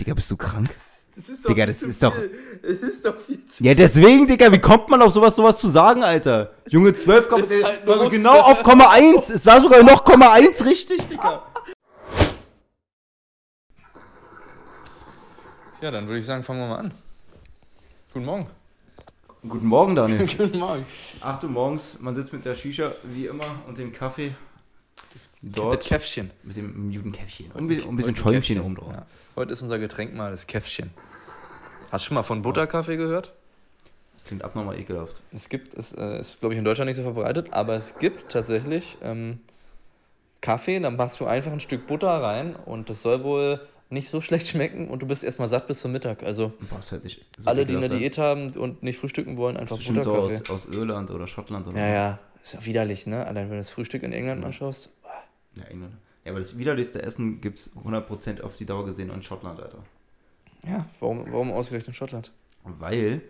Digga, bist du krank? Das ist Digga, viel das zu ist doch- viel. Es ist doch viel zu Ja, deswegen, Digga, wie kommt man auf sowas, sowas zu sagen, Alter? Junge, 12, Komma- Ist halt genau auf Komma 1. Es war sogar noch Komma 1 richtig, Digga. Ja, dann würde ich sagen, fangen wir mal an. Guten Morgen. Guten Morgen, Daniel. Guten Morgen. 8 Uhr morgens, man sitzt mit der Shisha, wie immer, und dem Kaffee. Das Dort Käffchen. mit dem muten Käffchen. Und ein bisschen, ein bisschen Schäumchen oben drauf. Ja. Heute ist unser Getränk mal das Käffchen. Hast du schon mal von Butterkaffee gehört? Klingt abnormal ekelhaft. Es gibt, es äh, ist, glaube ich, in Deutschland nicht so verbreitet, aber es gibt tatsächlich ähm, Kaffee, dann machst du einfach ein Stück Butter rein und das soll wohl nicht so schlecht schmecken und du bist erstmal satt bis zum Mittag. Also Boah, das so alle, die eine an. Diät haben und nicht frühstücken wollen, einfach Bestimmt so Butterkaffee. aus, aus Irland oder Schottland oder Ja, ja, ist ja widerlich, ne? Allein wenn du das Frühstück in England anschaust. Ja, England. Ja, aber das widerlichste Essen gibt es 100% auf die Dauer gesehen in Schottland, Alter. Ja, warum, warum ausgerechnet Schottland? Weil,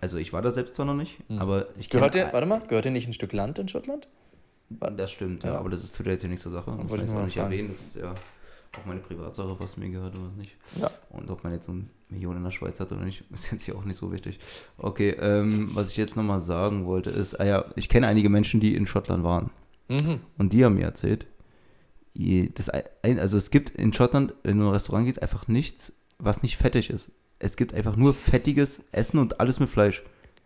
also ich war da selbst zwar noch nicht, Hm. aber ich kenn- Gehört dir, warte mal, gehört dir nicht ein Stück Land in Schottland? Das stimmt, ja, Ja. aber das ist tut ja jetzt hier nicht zur Sache. Muss Wollte man ich jetzt auch nicht fragen. erwähnen. Das ist ja auch meine Privatsache, was mir gehört oder nicht. Ja. Und ob man jetzt so eine Million in der Schweiz hat oder nicht, ist jetzt hier auch nicht so wichtig. Okay, ähm, was ich jetzt nochmal sagen wollte, ist, ah ja, ich kenne einige Menschen, die in Schottland waren. Mhm. Und die haben mir erzählt, das, also es gibt in Schottland, wenn du in ein Restaurant gehst, einfach nichts, was nicht fettig ist. Es gibt einfach nur fettiges Essen und alles mit Fleisch.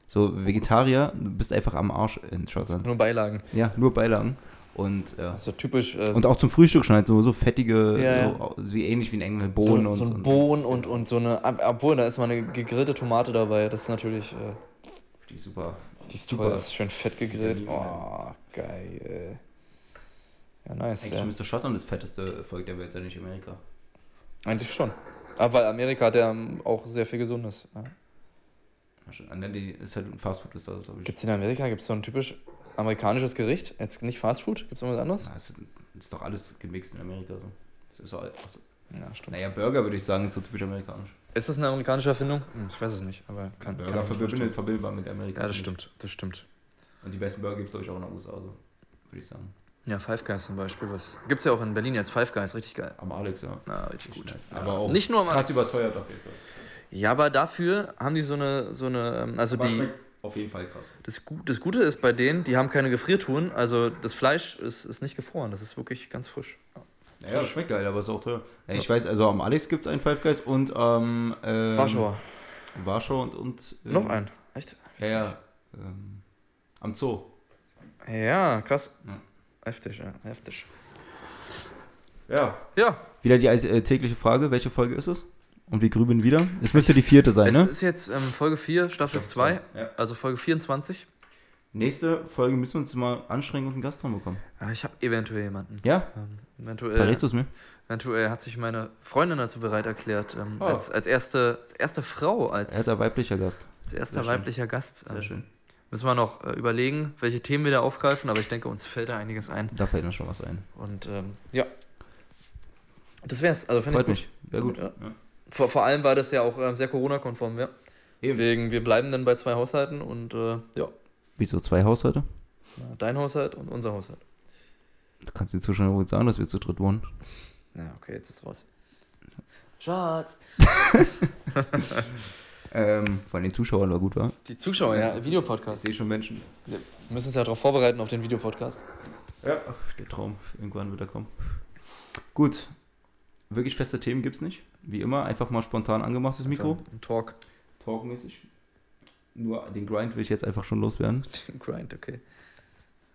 So, Vegetarier, du bist einfach am Arsch in Schottland. Nur Beilagen. Ja, nur Beilagen. Und, ja. Also typisch. Äh, und auch zum Frühstück schon halt so, so fettige, Ja, so, wie ähnlich wie in England, Bohnen so, und so ein Bohnen und, und so eine. ob- Obwohl, da ist mal eine gegrillte Tomate dabei. Das ist natürlich. Äh, Die super. Die ist Super. ist schön fett gegrillt. Oh, geil. Ja, nice. Eigentlich Ja. müsste Schottland das fetteste Volk der Welt sein, nicht Amerika. Eigentlich schon. Aber weil Amerika hat ja ähm, auch sehr viel Gesundes. Ja. Schon. Und dann die ist halt ein Fastfood, ist das, glaube ich. Gibt es in Amerika gibt's so ein typisch amerikanisches Gericht? Jetzt nicht Fastfood? Gibt es irgendwas anderes? Na, es ist, ist doch alles gemixt in Amerika so. Das ist so, also, Ja, stimmt. naja, Burger würde ich sagen, ist so typisch amerikanisch. Ist das eine amerikanische Erfindung? Hm, ich weiß es nicht, aber kann, Burger kann mir verbindet, verbindbar mit Amerika. Ja, das stimmt. Das stimmt. Und die besten Burger gibt es, glaube ich, auch in den USA, so, würde ich sagen. Ja, Five Guys zum Beispiel. Was gibt's ja auch in Berlin jetzt. Five Guys, richtig geil. Am Alex, ja. Na, richtig gut. Nice. Ja. Aber auch nicht nur am krass Alex. überteuert auf jeden Fall. Ja, aber dafür haben die so eine, so eine, ähm, also Aber die, auf jeden Fall krass. das, das Gute ist bei denen, die haben keine Gefriertruhen, also das Fleisch ist, ist nicht gefroren, das ist wirklich ganz frisch. Ja, das schmeckt geil, aber ist auch teuer. Ja, ich weiß, also am Alex gibt es einen Five Guys und am ähm, Warschauer. Warschau und, und ähm, Noch ein. Echt? Ja, ja. Ähm, am Zoo. Ja, krass. Ja. Heftig, ja, heftig. Ja. Ja, Wieder die äh, tägliche Frage, welche Folge ist es? Und wir grübeln wieder. Es müsste die vierte sein, es ne? ist jetzt ähm, Folge 4, Staffel 2, Ja. also Folge 24. Nächste Folge müssen wir uns mal anstrengen und einen Gast dran bekommen. Ah, ich habe eventuell jemanden. Ja? Ähm, eventuell, Verrätst du es mir? eventuell hat sich meine Freundin dazu bereit erklärt, ähm, Oh. als, als, erste, als erste Frau, als, Er ist ein weiblicher Gast. als erster Sehr schön. weiblicher Gast. Sehr ähm, schön. Müssen wir noch äh, überlegen, welche Themen wir da aufgreifen, aber ich denke, uns fällt da einiges ein. Da fällt mir schon was ein. Und ähm, ja. Das wär's. Also finde ich Freut gut. mich. Gut. Ja. Ja. Vor, vor allem war das ja auch ähm, sehr Corona-konform, ja. Eben. Deswegen, wir bleiben dann bei zwei Haushalten und äh, ja, Wieso zwei Haushalte? Na, dein Haushalt und unser Haushalt. Du kannst den Zuschauern wohl sagen, dass wir zu dritt wohnen. Na, okay, jetzt ist raus. Schatz. Ähm, von den Zuschauern war gut, war. Die Zuschauer, ja, Ich Videopodcast. sehe schon Menschen. Wir müssen uns ja darauf vorbereiten, auf den Videopodcast. Ja, ach, der Traum. Irgendwann wird er kommen. Gut. Wirklich feste Themen gibt's nicht. Wie immer, einfach mal spontan angemacht, das Mikro. Ein Talk. Talkmäßig. Nur den Grind will ich jetzt einfach schon loswerden. Grind, okay.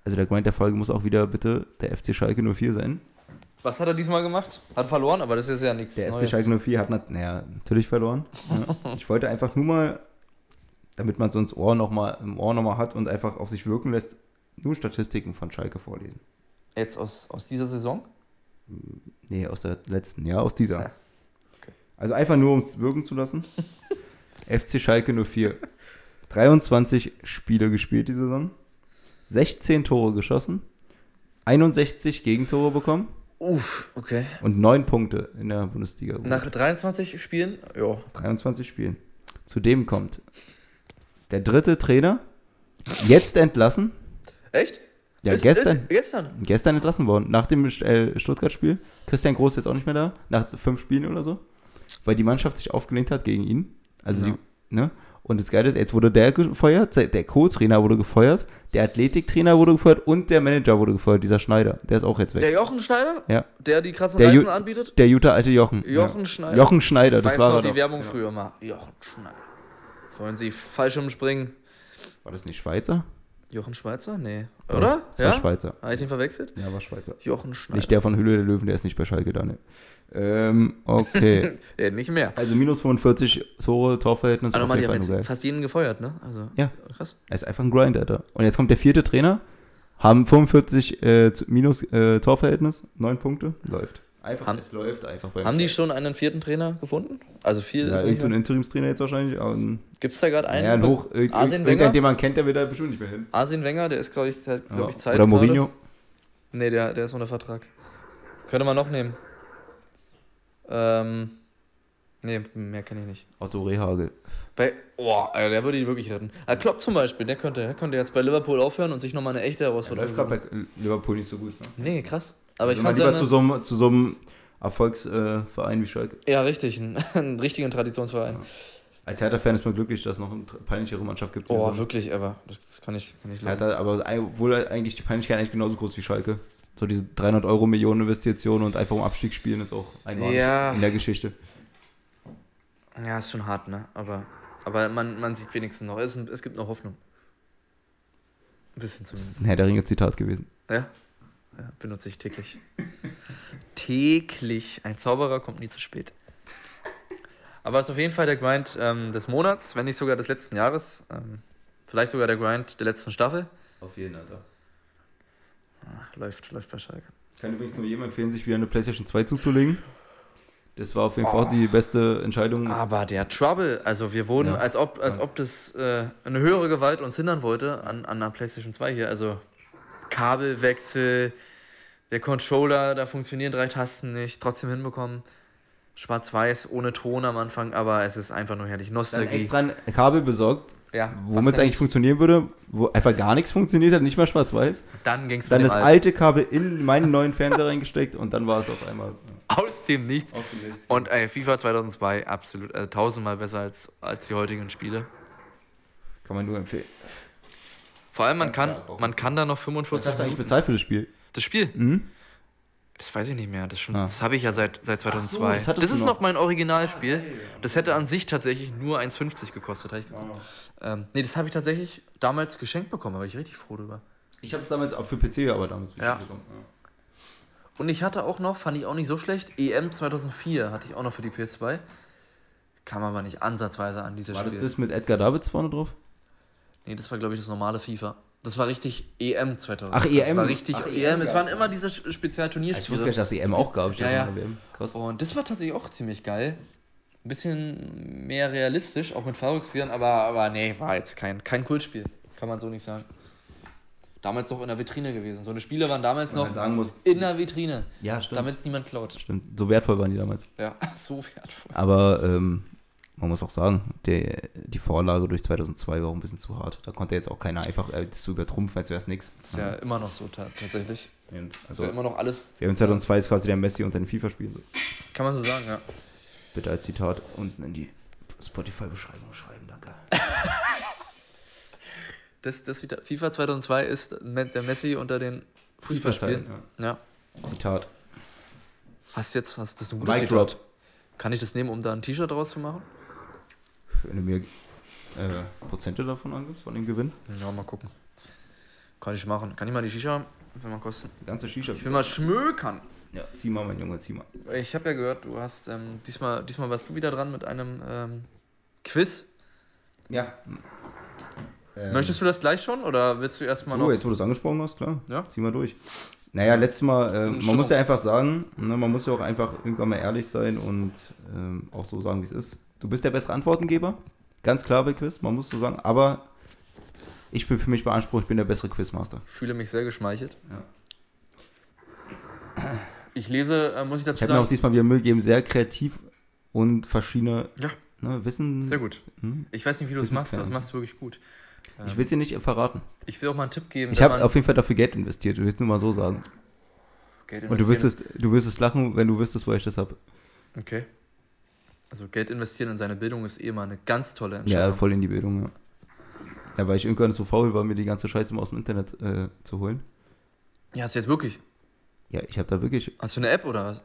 Also der Grind der Folge muss auch wieder bitte der FC Schalke 04 sein. Was hat er diesmal gemacht? Hat verloren, aber das ist ja nichts Der FC Neues. Schalke 04 hat nat naja, natürlich verloren. Ja. Ich wollte einfach nur mal, damit man so ins Ohr noch mal, im Ohr nochmal hat und einfach auf sich wirken lässt, nur Statistiken von Schalke vorlesen. Jetzt aus, aus dieser Saison? Nee, aus der letzten, ja, aus dieser. Ja, okay. Also einfach nur, um es wirken zu lassen. FC Schalke 04. 23 Spiele gespielt die Saison. 16 Tore geschossen. 61 Gegentore bekommen. Uff, okay. Und 9 Punkte in der Bundesliga. Nach 23 Spielen? Ja. 23 Spielen. Zudem kommt der dritte Trainer, jetzt entlassen. Echt? Ja, Ist- gestern. Ist, gestern. Gestern entlassen worden. Nach dem äh, Stuttgart-Spiel. Christian Groß ist jetzt auch nicht mehr da. Nach fünf Spielen oder so. weil die Mannschaft sich aufgelehnt hat gegen ihn. Also Ja. die, ne? Und das Geile ist, jetzt wurde der gefeuert, der Co-Trainer wurde gefeuert, der Athletiktrainer wurde gefeuert und der Manager wurde gefeuert, dieser Schneider. Der ist auch jetzt weg. Der Jochen Schneider? Ja. Der die krassen Der Reisen Ju- anbietet? Der gute alte Jochen. Jochen ja. Schneider. Jochen Schneider, Ich das weiß war noch die doch. Werbung früher mal. Jochen Schneider. Wollen Sie Fallschirmspringen? War das nicht Schweizer? Jochen Schweizer? Nee. Oder? Das war Ja? Schweizer. Habe ich den verwechselt? Ja, war Schweizer. Jochen Schneider. Nicht der von Hülle der Löwen, der ist nicht bei Schalke, Daniel. Ähm, okay. Ja, nicht mehr. also minus 45 Tore, Torverhältnis, nur geil. jetzt fast jeden gefeuert, ne? Also, Ja. krass. Er ist einfach ein Grind, Alter. Und jetzt kommt der vierte Trainer, haben 45 äh, minus äh, Torverhältnis, 9 Punkte, läuft. Einfach, Haben- es läuft einfach bei Haben die schon einen vierten Trainer gefunden? Also viel ja, ist irgend nicht so ein. Interimstrainer jetzt wahrscheinlich. Gibt es da gerade einen? ja, ein Hoch, irg- Arsene Wenger? den man kennt, der wird da bestimmt nicht mehr hin. Arsene Wenger, der ist, glaube ich, halt, glaub Ja. ich, Zeit Oder gerade. Mourinho. Nee, der, der ist ohne Vertrag. Könnte man noch nehmen. Ähm. Nee, mehr kenne ich nicht. Otto Rehagel. Bei, oh, Alter, der würde die wirklich retten. Ah, Klopp zum Beispiel, der könnte, der könnte jetzt bei Liverpool aufhören und sich nochmal eine echte Der Herausforderung läuft gerade bei Liverpool nicht so gut. Ne? Nee, krass. Aber ich Also fand lieber seine, zu so, einem, zu so einem Erfolgsverein wie Schalke. Ja, richtig, einen, einen richtigen Traditionsverein. Als Hertha-Fan ist man glücklich, dass es noch eine peinlichere Mannschaft gibt. Oh, wirklich, ever. Das, das kann ich, kann ich glauben. Hertha, aber obwohl eigentlich die Peinlichkeit eigentlich genauso groß wie Schalke. So diese 300 Euro Millionen Investition und einfach um Abstieg spielen ist auch einmalig Ja. in der Geschichte. Ja, ist schon hart, ne? Aber, aber man, man sieht wenigstens noch, es, es gibt noch Hoffnung. Ein bisschen Das ist zumindest. ein Herr der Ringe Zitat gewesen. Ja? Benutze ich täglich. täglich. Ein Zauberer kommt nie zu spät. Aber es ist auf jeden Fall der Grind ähm, des Monats, wenn nicht sogar des letzten Jahres. Ähm, vielleicht sogar der Grind der letzten Staffel. Auf jeden Alter. Ach, läuft, läuft bei Schalke. Kann übrigens nur jedem empfehlen, sich wieder eine PlayStation 2 zuzulegen. Das war auf jeden Fall auch die beste Entscheidung. Aber der Trouble, also wir wurden, Ja. als ob, als ob das äh, eine höhere Gewalt uns hindern wollte an, an der PlayStation 2 hier. Also Kabelwechsel, der Controller, da funktionieren drei Tasten nicht, trotzdem hinbekommen. Schwarz-Weiß, ohne Ton am Anfang, aber es ist einfach nur herrlich. Dann Nostalgie. extra ein Kabel besorgt, ja, womit es eigentlich funktionieren würde, wo einfach gar nichts funktioniert hat, nicht mal schwarz-weiß. Dann ging es Dann das alte Kabel in meinen neuen Fernseher reingesteckt und dann war es auf einmal aus dem Nichts. aus dem Nichts. Und ey, FIFA 2002, absolut, äh, tausendmal besser als, als die heutigen Spiele. Kann man nur empfehlen. Vor allem, man kann, man kann da noch Was 45 hast du eigentlich bezahlt für das Spiel? Das Spiel, Mhm. Das weiß ich nicht mehr. Das, schon- Ah. das habe ich ja seit, seit 2002. das hattest das du ist noch. noch mein Originalspiel. Das hätte an sich tatsächlich nur 1,50 gekostet. hab Ich geguckt. ähm, nee, das habe ich tatsächlich damals geschenkt bekommen. Da war ich richtig froh drüber. Ich habe es damals auch für PC, aber damals Ja. bekommen. Und ich hatte auch noch, fand ich auch nicht so schlecht, EM 2004 hatte ich auch noch für die PS2. Kam aber nicht ansatzweise an dieses War das Spiel. das mit Edgar Davids vorne drauf? Nee, das war, glaube ich, das normale FIFA. Das war richtig EM 2000. Ach, Das EM. war richtig Ach, EM. EM Es waren immer diese Sch- Ich wusste gar Spezialturnierspiele. nicht, dass es EM auch gab. Ich Ja, ja. das. Krass. Und das war tatsächlich auch ziemlich geil. Ein bisschen mehr realistisch, auch mit Fallrückzieher, aber, aber nee, war jetzt kein, kein Kultspiel. Kann man so nicht sagen. Damals noch in der Vitrine gewesen. So eine Spiele waren damals noch sagen muss, in der Vitrine, ja, stimmt. damit es niemand klaut. Stimmt, so wertvoll waren die damals. Ja, so wertvoll. Aber ähm, man muss auch sagen, der, die Vorlage durch 2002 war auch ein bisschen zu hart. Da konnte jetzt auch keiner einfach äh, das zu übertrumpfen, als wäre es nichts. Ist ja immer noch so ta tatsächlich. Also, Also immer noch alles, wir haben 2002 ist quasi der Messi unter den FIFA-Spielen. So. kann man so sagen, ja. Bitte als Zitat unten in die Spotify-Beschreibung schreiben, danke. Das, das FIFA 2002 ist der Messi unter den Fußballspielen. Ja. Ja. Zitat. Hast jetzt, hast das ein gutes Mic Zitat. drop. Kann ich das nehmen, um da ein T-Shirt draus zu machen? Wenn du mir äh, Prozente davon angibst, von dem Gewinn. Ja, mal gucken. Kann ich machen. Kann ich mal die Shisha einfach mal kosten? Die ganze Shisha. Ich will mal schmökern. Ja, zieh mal, mein Junge, zieh mal. Ich habe ja gehört, du hast ähm, diesmal, diesmal warst du wieder dran mit einem ähm, Quiz. Ja. Ähm, Möchtest du das gleich schon oder willst du erstmal noch? jetzt wo du es angesprochen hast, klar. Ja. Zieh mal durch. Naja, letztes Mal, äh, man muss ja einfach sagen, ne, man muss ja auch einfach irgendwann mal ehrlich sein und ähm, auch so sagen, wie es ist. Du bist der bessere Antwortengeber, ganz klar bei Quiz, man muss so sagen, aber ich bin für mich beansprucht, ich bin der bessere Quizmaster. Ich fühle mich sehr geschmeichelt. Ja. Ich lese, äh, muss ich Ich dazu habe mir auch sagen. diesmal wieder Mühe gegeben, sehr kreativ und verschiedene Ja. ne, Wissen. Sehr gut. Hm? Ich weiß nicht, wie du es machst, aber das machst du wirklich gut. Ich Ähm, will es dir nicht verraten. ich will auch mal einen Tipp geben. Ich habe auf jeden Fall dafür Geld investiert, ich will es nur mal so sagen. Geld Und du wirst, es, du wirst es lachen, wenn du wüsstest, wo ich das habe. Okay. Also Geld investieren in seine Bildung ist eh mal eine ganz tolle Ja, Entscheidung. voll in die Bildung, ja. Ja, weil ich irgendwann so faul war, mir die ganze Scheiße mal aus dem Internet äh, zu holen. Ja, hast du jetzt wirklich? Ja, ich habe da wirklich Hast du eine App oder was?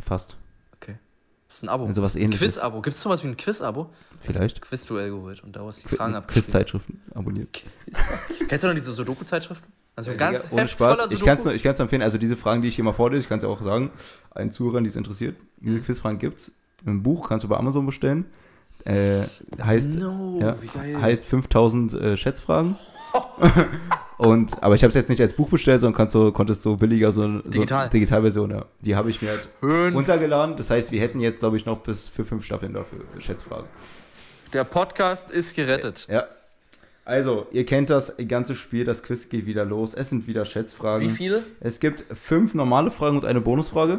fast, Das ist ein Abo. Also was ähnliches. Quiz-Abo. Gibt es sowas wie ein Quiz-Abo? vielleicht. Quiz-Duell geholt und daraus die Qu- Fragen abgeschrieben. Quiz-Zeitschriften abonniert. Kennst du noch diese Sudoku-Zeitschriften? Also Ja, ganz Digga, ohne Spaß. Ich kann es nur, empfehlen. Also diese Fragen, die ich hier mal vorlese, ich kann es ja auch sagen, allen Zuhörern, die es interessiert. Diese Quizfragen gibt's. Ein Buch kannst du bei Amazon bestellen. Äh, heißt, No, ja, heißt 5000 äh, Schätzfragen. Und, aber ich habe es jetzt nicht als Buch bestellt, sondern kannst so, konntest so billiger so, so Digital. Digitalversion, ja. Die habe ich mir halt runtergeladen. Das heißt, wir hätten jetzt, glaube ich, noch bis für fünf Staffeln dafür Schätzfragen. Der Podcast ist gerettet. Ja. Also, ihr kennt das ganze Spiel, das Quiz geht wieder los. Es sind wieder Schätzfragen. Wie viele? Es gibt fünf normale Fragen und eine Bonusfrage.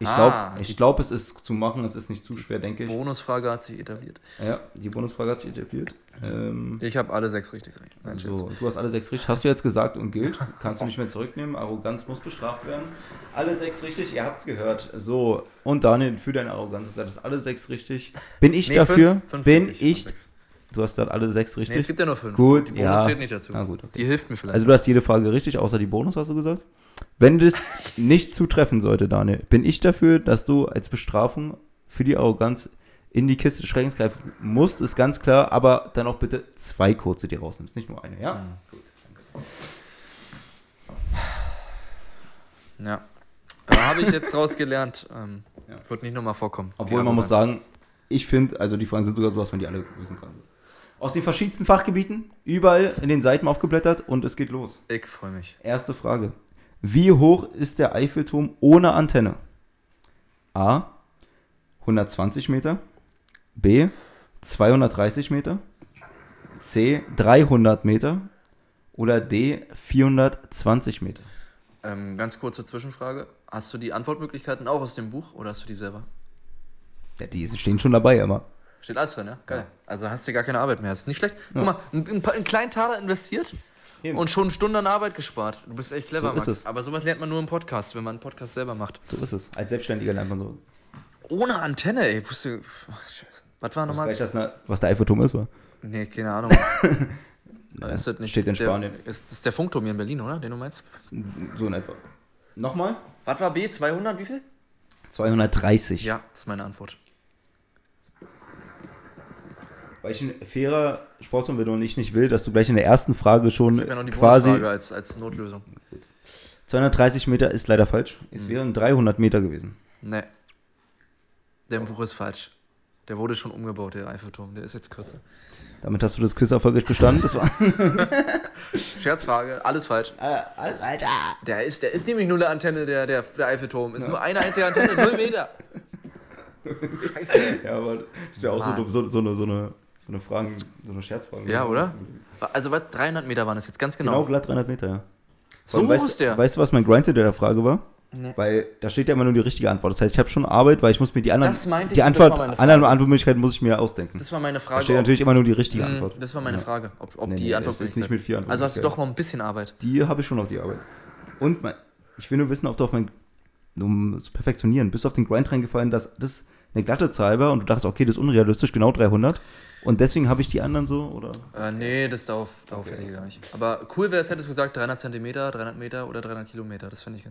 Ich Ah, glaube, die- ich glaub, es ist zu machen, es ist nicht zu schwer, denke ich. Bonusfrage hat sich etabliert. Ja, die Bonusfrage hat sich etabliert. Ähm, Ich habe alle sechs richtig. Nein, so, du hast alle sechs richtig, hast du jetzt gesagt und gilt. Kannst du nicht mehr zurücknehmen. Arroganz muss bestraft werden. Alle sechs richtig, ihr habt's gehört. So, und Daniel, für deine Arroganz ist das alle sechs richtig. Bin ich Nee, dafür? fünf, fünf Bin richtig, ich. sechs. Du hast dann alle sechs richtig. Nee, es gibt ja nur fünf. Gut, Die Bonus ja. zählt nicht dazu. Ah, gut, okay. Die hilft mir vielleicht. Also du hast jede Frage richtig, außer die Bonus, hast du gesagt. Wenn das nicht zutreffen sollte, Daniel, bin ich dafür, dass du als Bestrafung für die Arroganz in die Kiste des Schreckens greifen musst, ist ganz klar, aber dann auch bitte zwei kurze dir rausnimmst, nicht nur eine, ja? Mhm. Ja. Aber habe ich jetzt rausgelernt. Ähm, Ja. Wird nicht nochmal vorkommen. Obwohl man muss sagen, ich finde, also die Fragen sind sogar so, dass man die alle wissen kann. Aus den verschiedensten Fachgebieten, überall in den Seiten aufgeblättert und es geht los. Ich freue mich. Erste Frage. Wie hoch ist der Eiffelturm ohne Antenne? A. 120 Meter. B. 230 Meter. C. 300 Meter. Oder D. 420 Meter. Ähm, ganz kurze Zwischenfrage. Hast du die Antwortmöglichkeiten auch aus dem Buch oder hast du die selber? Ja, die stehen schon dabei, aber. Steht alles drin, ja? Geil. Also hast du gar keine Arbeit mehr. Ist nicht schlecht. Guck mal, ein, ein, paar- einen kleinen Taler investiert Eben. und schon Stunden an Arbeit gespart. Du bist echt clever, So ist Max. es. Aber sowas lernt man nur im Podcast, wenn man einen Podcast selber macht. So ist es. Als Selbstständiger lernt man so. Ohne Antenne, ey. Wusste, ach, scheiße. Was war nochmal? das, ne- was der Eiffelturm ist, war. Nee, keine Ahnung. Naja, ist das nicht steht in der, Spanien. Ist das der Funkturm hier in Berlin, oder? Den du meinst? So in etwa. Nochmal? Was war B? 200? Wie viel? 230. Ja, ist meine Antwort. Weil ich ein fairer Sportsmann bin und ich nicht will, dass du gleich in der ersten Frage schon Ich ja noch die quasi. Bonusfrage als, als Notlösung. 230 Meter ist leider falsch. Es Mhm. wären 300 Meter gewesen. Nee. Der Buch ist falsch. Der wurde schon umgebaut, der Eiffelturm. Der ist jetzt kürzer. Damit hast du das Quiz erfolgreich bestanden. Das war. Scherzfrage, alles falsch. alles Alter. Der ist, der ist nämlich nur eine Antenne, der, der, der Eiffelturm. Ist nur eine einzige Antenne, null Meter. Scheiße. Ja, aber das ist ja auch so, so, so, eine, so, eine, so eine Fragen, so eine Scherzfrage. Ja, oder? Also was? 300 Meter waren es jetzt, ganz Genau, genau. glatt 300 Meter, ja. so weißt, ist der. Weißt du, was mein Grind hinter der Frage war? Nee. Weil da steht ja immer nur die richtige Antwort. Das heißt, ich habe schon Arbeit, weil ich muss mir die anderen, Das meinte ich die Antwort, war meine Frage. anderen Antwortmöglichkeiten muss ich mir ausdenken. Das war meine Da Frage. steht ob- natürlich immer nur die richtige Mm, Antwort. Das war meine Ja. Frage, ob, ob Nee, die nee, Antwort ist nicht mit vier Also hast du doch noch ein bisschen Arbeit. Die habe ich schon auf die Arbeit. Und mein, ich will nur wissen, ob du auf mein, um es zu perfektionieren, bist du auf den Grind reingefallen, dass das eine glatte Zahl war und du dachtest, okay, das ist unrealistisch, genau 300. Und deswegen habe ich die anderen so, oder? Äh, nee, das darauf, darauf hätte ich gar nicht. Aber cool wäre es, hättest du gesagt 300 Zentimeter, 300 Meter oder 300 Kilometer. Das finde ich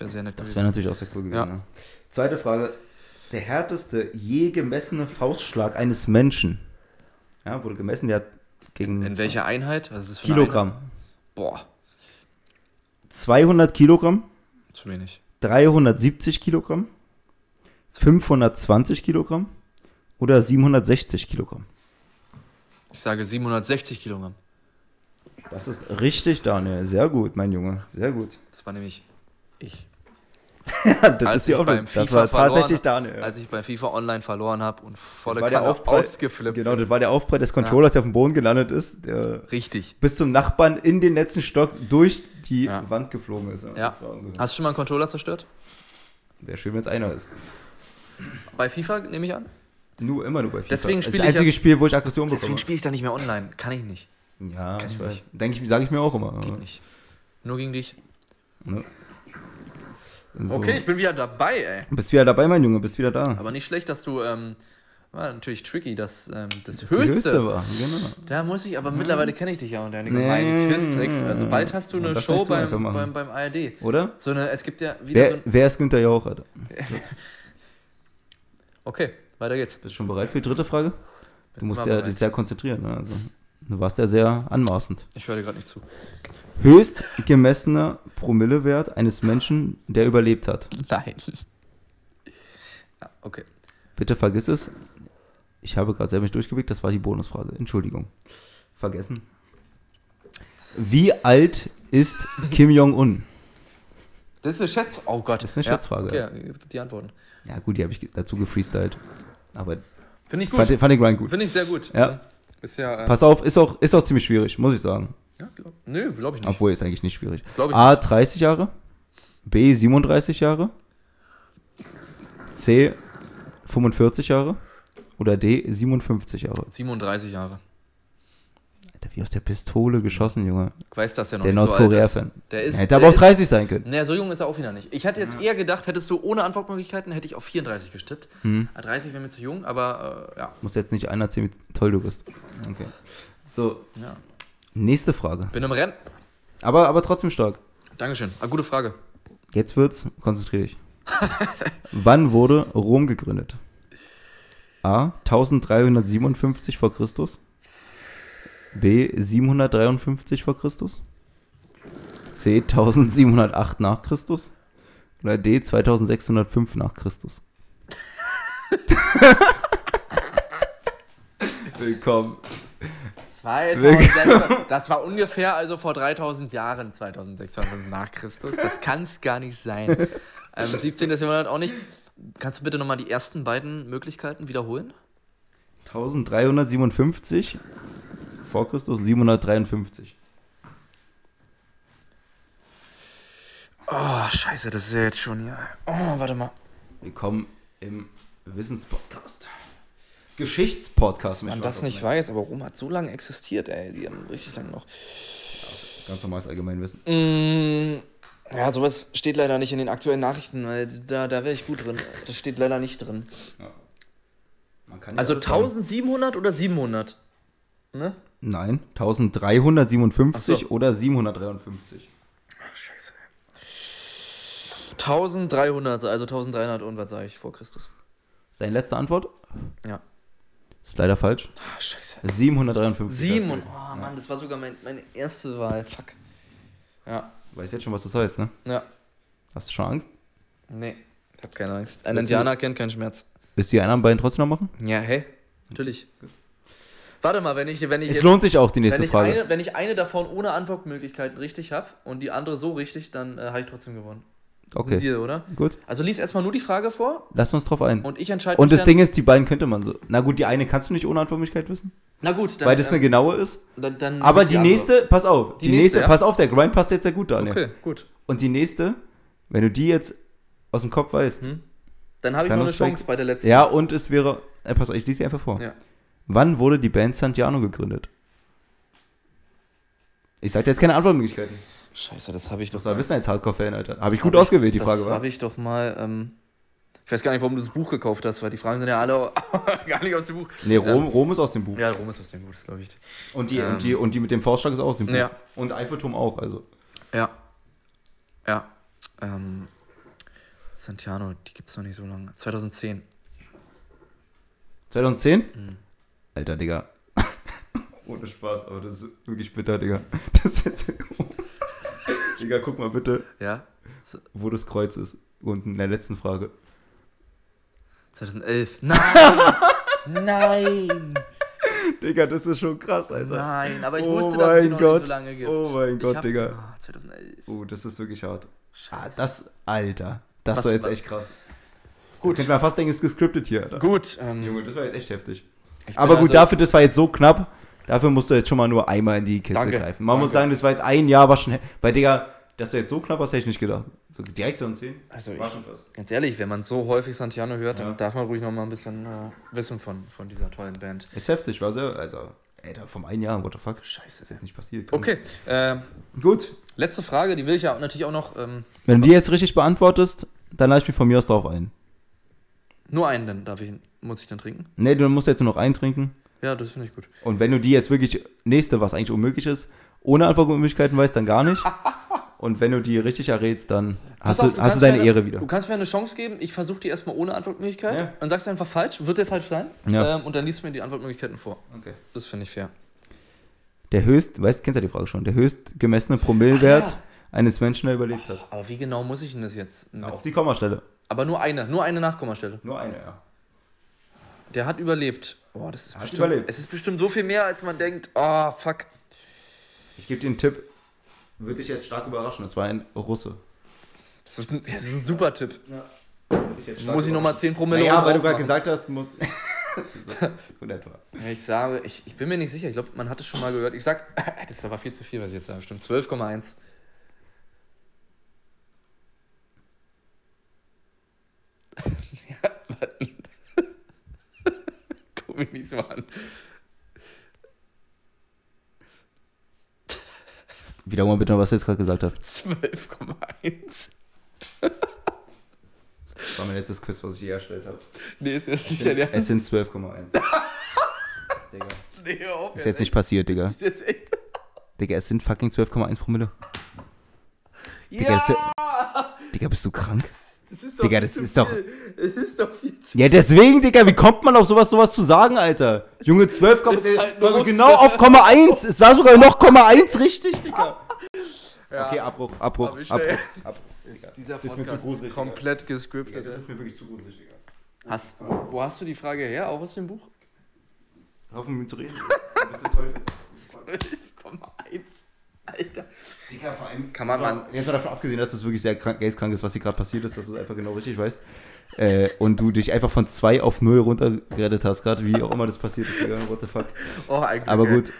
wär sehr nett Das wäre natürlich auch sehr cool gewesen. Ja. Ja. Zweite Frage. Der härteste je gemessene Faustschlag eines Menschen. Ja, wurde gemessen, der hat gegen In welcher Einheit? Was ist das Kilogramm. Einheit? Boah, 200 Kilogramm, zu wenig. 370 Kilogramm, 520 Kilogramm oder 760 Kilogramm. Ich sage 760 Kilogramm. Das ist richtig, Daniel. Sehr gut, mein Junge. Sehr gut. Das war nämlich ich. Ja, das Als ist ich Ordnung. beim Das FIFA war verloren- tatsächlich Daniel. Als ich bei FIFA Online verloren habe und volle Kanne ausgeflippt. Genau, das war der Aufprall des Controllers, der auf dem Boden gelandet ist, der Richtig. bis zum Nachbarn in den letzten Stock durch die Ja. Wand geflogen ist. Ja. Das Hast du schon mal einen Controller zerstört? Wäre schön, wenn es einer ist. Bei FIFA nehme ich an. Nur, immer nur bei FIFA. Deswegen das ist das einzige ja- Spiel, wo ich Aggression Deswegen bekomme. spiele ich da nicht mehr online. Kann ich nicht. Ja, Kann ich weiß. Denke ich, sage ich mir auch immer. Geht nicht. Nur gegen dich. Ne? So. Okay, ich bin wieder dabei, ey. Bist wieder dabei, mein Junge, bist wieder da. Aber nicht schlecht, dass du, ähm, war natürlich tricky, dass ähm, das, Die höchste. war, genau. Da muss ich, aber mittlerweile kenne ich dich ja und deine Nee. gemeinen Quiz-Tricks. Also bald hast du Ja, eine das Show du beim, beim, beim ARD. Oder? So eine, es gibt ja wieder so Wer, ein. wer ist Günther Jauch, Alter? Okay, weiter geht's. Bist du schon bereit für die dritte Frage? Du musst Bin ja dich sehr konzentrieren. Ne? Also, du warst ja sehr anmaßend. Ich höre dir gerade nicht zu. Höchst gemessener Promillewert eines Menschen, der überlebt hat. Nein. Ja, okay. Bitte vergiss es. Ich habe gerade selber nicht durchgeblickt, das war die Bonusfrage. Entschuldigung. Vergessen. Wie alt ist Kim Jong-un? Das ist eine Schätz. Oh Gott. Das ist eine Ja, Schätzfrage. Okay, ja, die Antworten. Ja, gut, die habe ich dazu gefreestylt. Aber Finde ich gut. fand, ich- fand ich rein gut. Finde ich sehr gut. Ja. Ist ja. Äh, Pass auf, ist auch, ist auch ziemlich schwierig, muss ich sagen. ja glaub, nö, glaube ich nicht. Obwohl, ist eigentlich nicht schwierig. A, nicht. 30 Jahre. B, 37 Jahre. C, 45 Jahre. Oder D, 57 Jahre. 37 Jahre. Alter, wie aus der Pistole geschossen, Junge. Ich weiß das ja noch Der nicht so ist. Nordkorea-Fan. Der ist. Er hätte der aber auch ist- 30 sein können. Naja, so jung ist er auch wieder nicht. Ich hatte jetzt eher gedacht, hättest du ohne Antwortmöglichkeiten, hätte ich auf 34 gestippt. Hm. Ah, 30 wäre mir zu jung, aber äh, ja. Muss jetzt nicht einer erzählen, wie toll du bist. Okay. So, ja. nächste Frage. Bin im Rennen. Aber, aber trotzdem stark. Dankeschön. Ah, gute Frage. Jetzt wird's, konzentrier dich. Wann wurde Rom gegründet? A. 1357 vor Christus. B. 753 vor Christus. C. 1708 nach Christus. Oder D. 2605 nach Christus. Willkommen. 2006, das war ungefähr also vor 3000 Jahren, 2600 nach Christus. Das kann es gar nicht sein. Ähm, 17. Jahrhundert auch nicht. Kannst du bitte nochmal die ersten beiden Möglichkeiten wiederholen? 1357 vor Christus, 753. Oh, scheiße, das ist ja jetzt schon hier. Oh, warte mal. Willkommen im Wissenspodcast. Geschichtspodcast. Man das nicht weiß, aber Rom hat so lange existiert, ey. Die haben richtig lange noch. Ganz normales Allgemeinwissen. Mm, ja, sowas steht leider nicht in den aktuellen Nachrichten, weil da, da wäre ich gut drin. Das steht leider nicht drin. Ja Also alles sagen. 1700 oder 700? Ne? Nein, 1357 Ach so. oder 753. Ach, scheiße. 1300, also 1300 und was sage ich vor Christus. Deine letzte Antwort? Ja. Ist leider falsch. Ah, scheiße. 753. 7 und. das Oh heißt. Mann, das war sogar mein, meine erste Wahl. Fuck. Ja. Du weißt jetzt schon, was das heißt, ne? Ja. Hast du schon Angst? Nee. Ich hab keine Angst. Ein Indianer kennt keinen Schmerz. Willst du die anderen beiden trotzdem noch machen? Ja, hey. Natürlich. Warte mal, wenn ich, wenn ich Es jetzt- lohnt sich auch, die nächste wenn Frage. eine, wenn ich eine davon ohne Antwortmöglichkeiten richtig habe und die andere so richtig, dann äh, habe ich trotzdem gewonnen. okay, Dir, oder? gut. Also lies erstmal nur die Frage vor Lass uns drauf ein. und ich entscheide Und das Ding ist, die beiden könnte man so. Na gut, die eine kannst du nicht ohne Antwortmöglichkeit wissen, Na gut, dann. weil das eine ähm, genaue ist. dann, dann Aber die, andere. nächste, pass auf, die, Die nächste, nächste, ja? pass auf, der Grind passt jetzt sehr gut, Daniel. Okay, gut. Und die nächste, wenn du die jetzt aus dem Kopf weißt, Hm. Dann habe ich noch eine Chance bei der letzten. ja, und es wäre, äh, pass auf, ich lese sie einfach vor. Ja. Wann wurde die Band Santiano gegründet? Ich sag dir jetzt keine Antwortmöglichkeiten. Scheiße, das habe ich doch Das Wissen als Hardcore-Fan, Alter. Habe ich Das gut hab ausgewählt, die das Frage, war. habe ich doch mal. Ähm, ich weiß gar nicht, warum du das Buch gekauft hast, weil die Fragen sind ja alle gar nicht aus dem Buch. Nee, Rom, Rom ist aus dem Buch. Ja, Rom ist aus dem Buch, das glaube ich. Und, die, Ähm. und, die, und die mit dem Faustschlag ist auch aus dem Buch. Ja. Und Eiffelturm auch, also. Ja. Ja. Ähm, Santiano, die gibt es noch nicht so lange. 2010. 2010? Mhm. Alter, Digga. Ohne Spaß, aber das ist wirklich bitter, Digga. Das ist jetzt Digga, guck mal bitte, Ja? wo das Kreuz ist. Unten in der letzten Frage. 2011. Nein! Nein! Digga, das ist schon krass, Alter. Nein, aber ich Oh wusste, dass es die noch Gott. nicht so lange gibt. Oh mein Ich Gott, hab- Digga. Ah, 2011. Oh, das ist wirklich hart. Ah, Scheiße. das, Alter. Das Was- war jetzt was- echt krass. Gut. Könnte man fast denken, es ist gescriptet hier, Alter. Gut. Ähm, Junge, das war jetzt echt heftig. Aber gut, also- dafür, das war jetzt so knapp. Dafür musst du jetzt schon mal nur einmal in die Kiste Danke, greifen. Man danke. muss sagen, das war jetzt ein Jahr, war schon. Weil, Digga, dass du jetzt so knapp hast, hätte ich nicht gedacht. So direkt so ein 10. Also ich, ganz ehrlich, wenn man so häufig Santiano hört, Ja. dann darf man ruhig noch mal ein bisschen äh, wissen von, von dieser tollen Band. Ist heftig, war sehr. Also, Alter, vom einen Jahr, what the fuck? Scheiße. Das ist jetzt nicht passiert. Okay, äh, Gut. letzte Frage, die will ich ja natürlich auch noch. Ähm, Wenn du die jetzt richtig beantwortest, dann lade ich mich von mir aus drauf ein. nur einen dann darf ich, muss ich dann trinken. Nee, du musst jetzt nur noch eintrinken. Ja, das finde ich gut. Und wenn du die jetzt wirklich nächste, was eigentlich unmöglich ist, ohne Antwortmöglichkeiten weißt, dann gar nicht. Und wenn du die richtig errätst, dann hast, auf, du, hast du deine eine, Ehre wieder. Du kannst mir eine Chance geben. Ich versuche die erstmal ohne Antwortmöglichkeit. Ja. Dann sagst du einfach falsch. Wird der falsch sein? Ja. Ähm, und dann liest du mir die Antwortmöglichkeiten vor. Okay. Das finde ich fair. Der höchst, weißt, kennst ja die Frage schon, der höchst gemessene Promillewert Ach ja. eines Menschen, der überlebt hat. Aber wie genau muss ich denn das jetzt? Auf die Kommastelle. Aber nur eine, nur eine Nachkommastelle. Nur eine, ja. Der hat überlebt. Boah, das ist Hat bestimmt, überlebt. Es ist bestimmt so viel mehr, als man denkt. Oh, fuck. Ich gebe dir einen Tipp. Würde dich jetzt stark überraschen. Es war ein Russe. Das ist ein, das ist ein super Tipp. Ja. Muss ich nochmal 10 Promille oben weil du gerade gesagt hast, muss. so. Ja, Ich sage, ich, ich bin mir nicht sicher. Ich glaube, man hat es schon mal gehört. Ich sag, das ist aber viel zu viel, was ich jetzt sage. Stimmt. 12,1. ja, warte. Mich so an. Wiederhol mal bitte noch, was du jetzt gerade gesagt hast. 12,1. Das war mein letztes Quiz, was ich je erstellt habe. Nee, ist jetzt nicht dein Ernst. Es sind 12,1. Digga. Nee, hör auf. Ist jetzt nicht passiert, Digga. Das ist jetzt echt. Digga, es sind fucking 12,1 Promille. Digga, Ja! ist Digga, bist du krank? Das ist doch Digga, viel das zu ist doch- viel. Es ist doch viel zu Ja, deswegen, Digga, wie kommt man auf sowas, sowas zu sagen, Alter? Junge, 12, Ist halt genau auf Komma 1. Es war sogar noch Komma 1 richtig, Digga. Ja. Okay, Abbruch, Abbruch, Abbruch. Dieser Das ist mir zu Podcast gruselig, ist komplett gescriptet. ist mir wirklich zu gruselig, Digga. Hast, wo hast du die Frage her? Auch aus dem Buch? Mit mir zu reden. Du bist des Teufels. 12,1. Alter. Digga, vor allem Kann man mal- Jetzt mal davon abgesehen, dass das wirklich sehr krank, geistkrank ist, was hier gerade passiert ist, dass du es einfach genau richtig weißt. Äh, und du dich einfach von 2 auf 0 runtergerettet hast, gerade wie auch immer das passiert ist, Digga. What the fuck. Oh, eigentlich. Aber gut.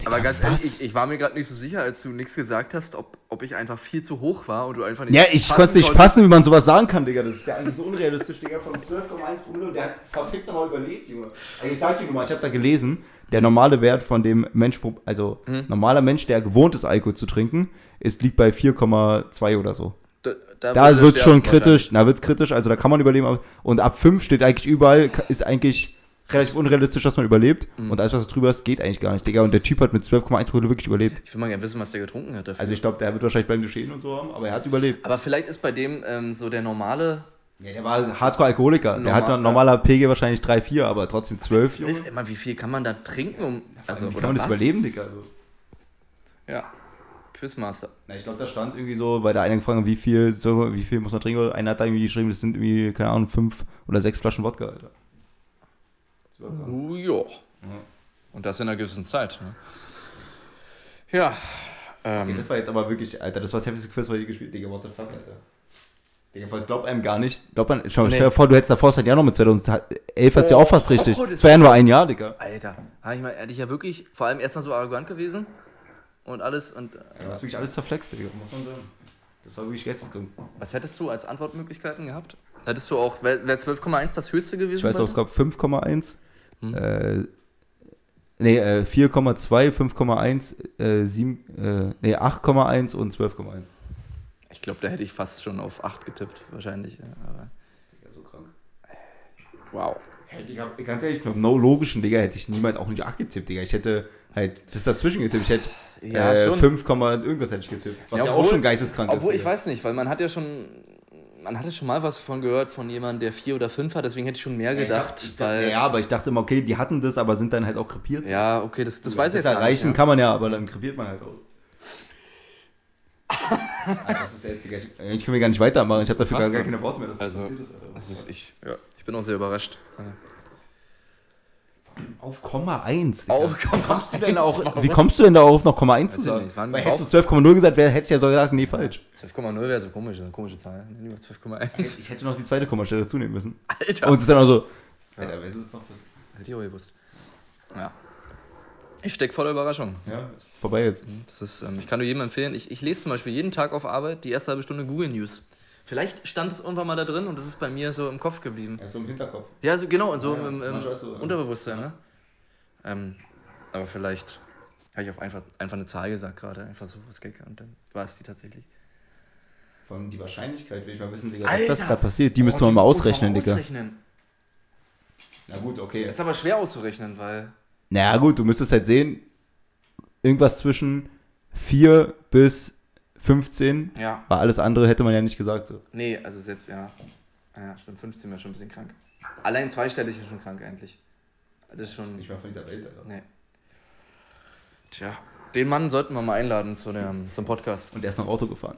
Digga, Aber ganz was? ehrlich, ich, ich war mir gerade nicht so sicher, als du nichts gesagt hast, ob, ob ich einfach viel zu hoch war und du einfach nicht. Ja, ich konnte es nicht fassen, wie man sowas sagen kann, Digga. Das ist ja eigentlich so unrealistisch, Digga. Von 12,1 Promille und der hat verfickt nochmal überlebt, Junge. Also ich sag dir mal, ich habe da gelesen, der normale Wert von dem Mensch, also Mhm. normaler Mensch, der gewohnt ist, Alkohol zu trinken, ist, liegt bei 4,2 oder so. Da, Da würde wird schon kritisch, da wird kritisch, also da kann man überleben. Und ab 5 steht eigentlich überall, ist eigentlich relativ unrealistisch, dass man überlebt. Mhm. Und alles, was da drüber ist, geht eigentlich gar nicht, Digga. Und der Typ hat mit 12,1 Promille wirklich überlebt. Ich will mal gerne wissen, was der getrunken hat dafür. Also ich glaube, der wird wahrscheinlich bleibende Schäden und so haben, aber er hat überlebt. aber vielleicht ist bei dem ähm, so der normale. Ja, der war Hardcore-Alkoholiker. Der hat ein normaler PG wahrscheinlich 3, 4, aber trotzdem 12. Junge. Zwölf, immer, wie viel kann man da trinken? Um, also, Wie oder kann man das was? überleben, Digga? Also, Ja. Quizmaster. na, ich glaube, da stand irgendwie so, weil der eine gefragt hat, wie viel, so, wie viel muss man trinken. Einer hat da irgendwie geschrieben, das sind irgendwie, keine Ahnung, 5 oder 6 Flaschen Wodka, Alter. Das. Uh, jo. Und das in einer gewissen Zeit. Ne? Ja. Ähm, Okay, das war jetzt aber wirklich, Alter, das war das heftigste Quiz, was ich je gespielt Digga, what the fuck, Alter. Das glaubt einem gar nicht. Glaubt man, schau, Nee. stell dir vor, du hättest davor seit Jahr noch mit 2011 hat's ja Oh, auch fast richtig. oh, Zwei Jahren war ein Jahr, Digga. Alter, habe ich mal ehrlich ja wirklich, vor allem erstmal so arrogant gewesen und alles und äh, Du hast wirklich alles zerflext, Digga, muss man sagen. Das war wirklich geisteskrank. was hättest du als Antwortmöglichkeiten gehabt? Hättest du auch, wäre wär 12,1 das höchste gewesen? Ich weiß auch, es gab 5,1, Hm. äh, nee, äh, 4,2, 5,1, äh, 7, äh, nee, 8,1 und 12,1. Ich glaube, da hätte ich fast schon auf 8 getippt, wahrscheinlich. ja, Aber, Digga, so krank. wow. Hey, Digga, ganz ehrlich, mit no logischen, Digga, hätte ich niemals auch nicht 8 getippt, Digga. Ich hätte halt das dazwischen getippt. Ich hätte Ja, äh, schon. 5, irgendwas hätte ich getippt. Was ja, auch obwohl- schon geisteskrank Obwohl, ist. ich weiß nicht, weil man hat ja schon, man hatte schon mal was von gehört von jemandem, der 4 oder 5 hat, deswegen hätte ich schon mehr gedacht, ich dachte, weil, ja, aber ich dachte immer, okay, die hatten das, aber sind dann halt auch krepiert. ja, okay, das, das weiß ich das jetzt erreichen nicht. kann man ja, aber dann krepiert man halt auch. Ah, das ist echt, ich, kann mir gar nicht weitermachen. Ich habe dafür gar, gar keine Worte mehr. das Also. Das ist, ich, ja, ich bin auch sehr überrascht. Auf Komma 1. Auf Komma kommst du denn 1, auch, warum? Wie kommst du denn da auf noch Komma 1 zu Weiß ich sagen? nicht, Weil hättest du 12,0 gesagt, wär, hätte ich ja so gesagt, nee, falsch. 12,0 wäre so komisch, eine komische Zahl. Lieber 12,1. Ich hätte noch die zweite Kommastelle dazu nehmen müssen. Alter. Und es ist dann auch so, Alter, wer ist das noch? Hätte ich auch gewusst. Ja. Ich steck voller Überraschung. Ja, ist vorbei jetzt. Das ist, ähm, ich kann nur jedem empfehlen, ich, ich lese zum Beispiel jeden Tag auf Arbeit die erste halbe Stunde Google News. Vielleicht stand es irgendwann mal da drin und es ist bei mir so im Kopf geblieben. Ja, so im Hinterkopf. Ja, so genau, so Ja, im, im ist so. Unterbewusstsein, ne? Ähm, Aber vielleicht habe ich auf einfach, einfach eine Zahl gesagt gerade, einfach so was Gag und dann war es die tatsächlich. Von die Wahrscheinlichkeit will ich mal wissen, Digga, dass das gerade passiert. Die müssen Oh, wir mal ausrechnen, Digga. ausrechnen. Na gut, okay. Ist aber schwer auszurechnen, weil. Naja, gut, du müsstest halt sehen, irgendwas zwischen 4 bis 15, Ja. weil alles andere hätte man ja nicht gesagt. So. Nee, also selbst, ja. Ja, stimmt, 15 wäre schon ein bisschen krank. Allein zweistellig ist schon krank eigentlich. Das ist schon. mal von dieser Welt, Alter. Nee. Tja. Den Mann sollten wir mal einladen zu dem, zum Podcast. Und der ist noch Auto gefahren.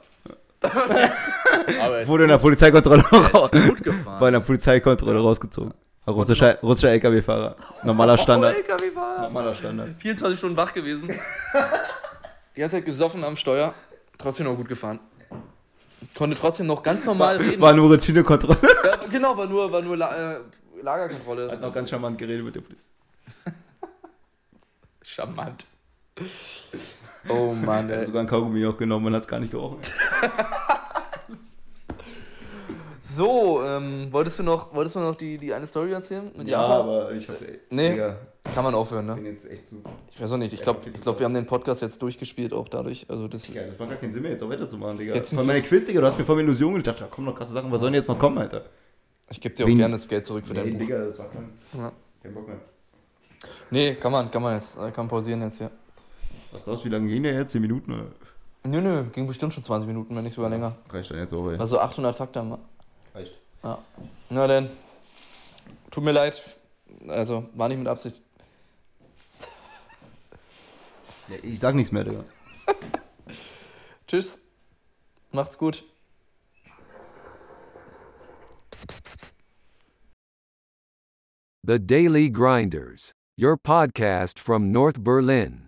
Aber er Wurde in der Polizeikontrolle raus. ist in der Polizeikontrolle rausgezogen. Russischer, russischer LKW-Fahrer. Normaler Standard. Oh, LKW-Fahrer. Normaler Standard. 24 Stunden wach gewesen. Die ganze Zeit gesoffen am Steuer. Trotzdem noch gut gefahren. Konnte trotzdem noch ganz normal reden. War nur Routinekontrolle. Ja, genau, war nur, war nur La äh, Lagerkontrolle. Hat noch ganz charmant geredet mit der Polizei. Charmant. Oh Mann, Er hat ey. sogar ein Kaugummi auch genommen und hat es gar nicht gerochen. So, ähm, wolltest du noch, wolltest du noch die, die eine Story erzählen? Mit Ja, Japan? aber ich hab, ey, Nee. Digga, Kann man aufhören, ne? bin jetzt echt zu. Ich weiß auch nicht. Ich glaube, ich glaub, wir haben den Podcast jetzt durchgespielt auch dadurch. Also das, Digga, das macht gar keinen Sinn mehr, jetzt auch weiterzumachen, Digga. Jetzt ein Von meiner Quiz- Digga, du hast mir vorhin Illusion dachte, da kommen noch krasse Sachen, was sollen jetzt noch kommen, Alter? ich gebe dir auch Wen- gerne das Geld zurück für dein Buch. Digga, das war kein, Ja. kein Bock mehr. Nee, kann man, kann man jetzt. äh, Kann pausieren jetzt, ja. Was ist das, wie lange gehen der jetzt? 10 Minuten? oder? Nö, nö, ging bestimmt schon 20 Minuten, wenn nicht sogar länger. Reicht dann jetzt auch, ey. Also 800 Takte haben Reicht. Na denn. Tut mir leid. Also, war nicht mit Absicht. Ja, ich sag nichts mehr, Digga. Tschüss. Macht's gut. The Daily Grinders, your podcast from North Berlin.